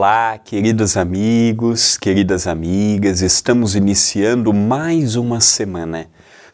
Olá, queridos amigos, queridas amigas, estamos iniciando mais uma semana,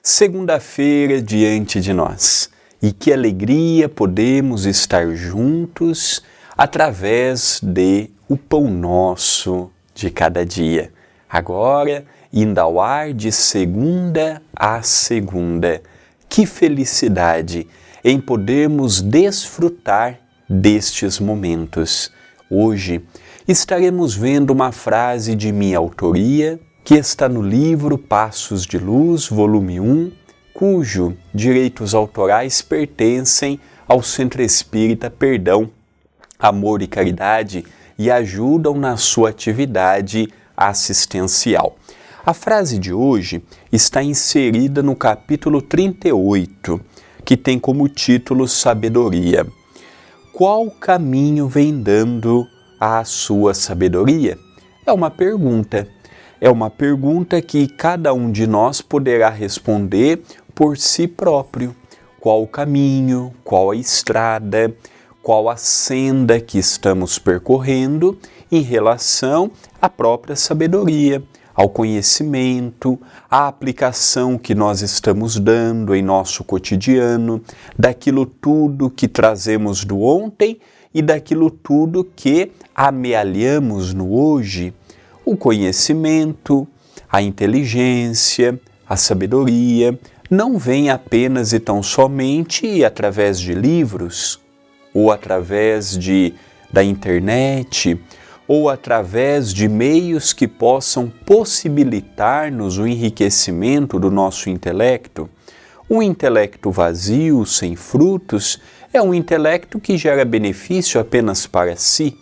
segunda-feira diante de nós. E que alegria podemos estar juntos através de o pão nosso de cada dia. Agora, indo ao ar de segunda a segunda. Que felicidade em podermos desfrutar destes momentos. Hoje estaremos vendo uma frase de minha autoria que está no livro Passos de Luz, volume 1, cujo direitos autorais pertencem ao Centro Espírita Perdão, Amor e Caridade e ajudam na sua atividade assistencial. A frase de hoje está inserida no capítulo 38, que tem como título Sabedoria qual caminho vem dando a sua sabedoria? É uma pergunta. É uma pergunta que cada um de nós poderá responder por si próprio. Qual o caminho, qual a estrada, qual a senda que estamos percorrendo em relação à própria sabedoria, ao conhecimento, à aplicação que nós estamos dando em nosso cotidiano, daquilo tudo que trazemos do ontem e daquilo tudo que amealhamos no hoje. O conhecimento, a inteligência, a sabedoria não vem apenas e tão somente através de livros ou através de da internet ou através de meios que possam possibilitar-nos o enriquecimento do nosso intelecto. Um intelecto vazio, sem frutos, é um intelecto que gera benefício apenas para si.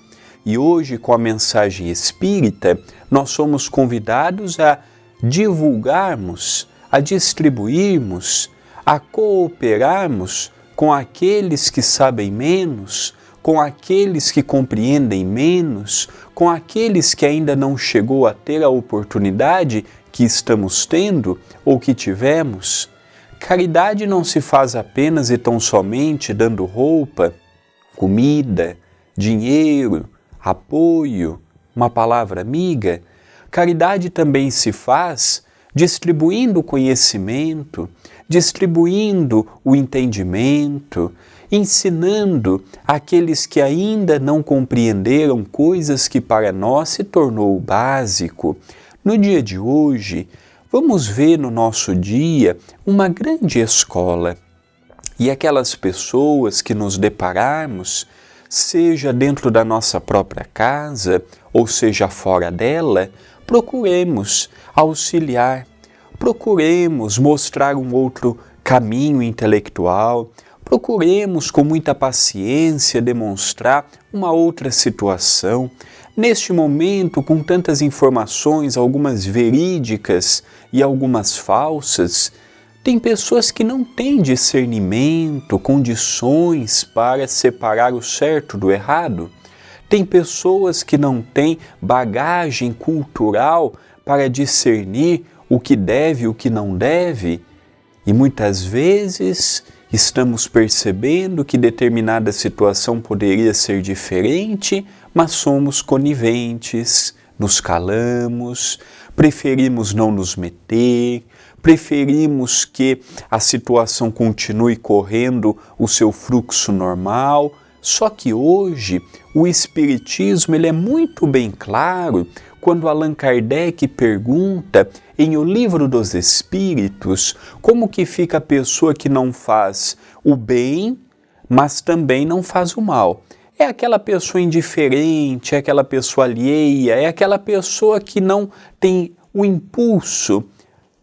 E hoje, com a mensagem espírita, nós somos convidados a divulgarmos, a distribuirmos, a cooperarmos com aqueles que sabem menos, com aqueles que compreendem menos, com aqueles que ainda não chegou a ter a oportunidade que estamos tendo ou que tivemos. Caridade não se faz apenas e tão somente dando roupa, comida, dinheiro, apoio, uma palavra amiga. Caridade também se faz distribuindo conhecimento, distribuindo o entendimento, ensinando aqueles que ainda não compreenderam coisas que para nós se tornou básico. No dia de hoje, vamos ver no nosso dia uma grande escola. E aquelas pessoas que nos depararmos, seja dentro da nossa própria casa ou seja fora dela, procuremos auxiliar, procuremos mostrar um outro caminho intelectual, procuremos com muita paciência demonstrar uma outra situação. Neste momento, com tantas informações, algumas verídicas e algumas falsas, tem pessoas que não têm discernimento, condições para separar o certo do errado. Tem pessoas que não têm bagagem cultural para discernir o que deve e o que não deve. E muitas vezes estamos percebendo que determinada situação poderia ser diferente, mas somos coniventes, nos calamos, preferimos não nos meter, preferimos que a situação continue correndo o seu fluxo normal. Só que hoje o Espiritismo ele é muito bem claro quando Allan Kardec pergunta em O Livro dos Espíritos como que fica a pessoa que não faz o bem, mas também não faz o mal. É aquela pessoa indiferente, é aquela pessoa alheia, é aquela pessoa que não tem o impulso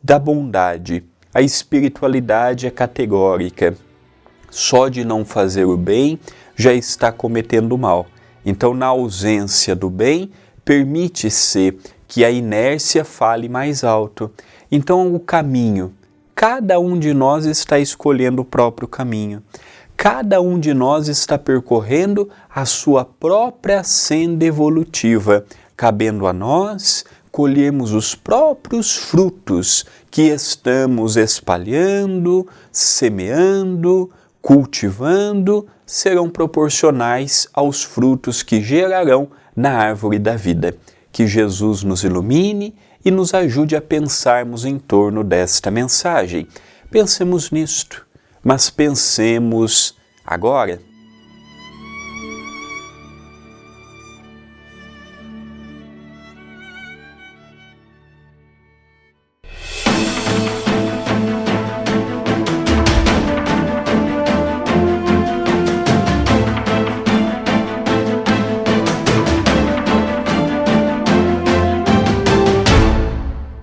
da bondade. A espiritualidade é categórica. Só de não fazer o bem já está cometendo mal. Então, na ausência do bem, permite-se que a inércia fale mais alto. Então, o caminho, cada um de nós está escolhendo o próprio caminho. Cada um de nós está percorrendo a sua própria senda evolutiva, cabendo a nós colhermos os próprios frutos que estamos espalhando, semeando, cultivando, serão proporcionais aos frutos que gerarão na árvore da vida. Que Jesus nos ilumine e nos ajude a pensarmos em torno desta mensagem. Pensemos nisto, mas pensemos agora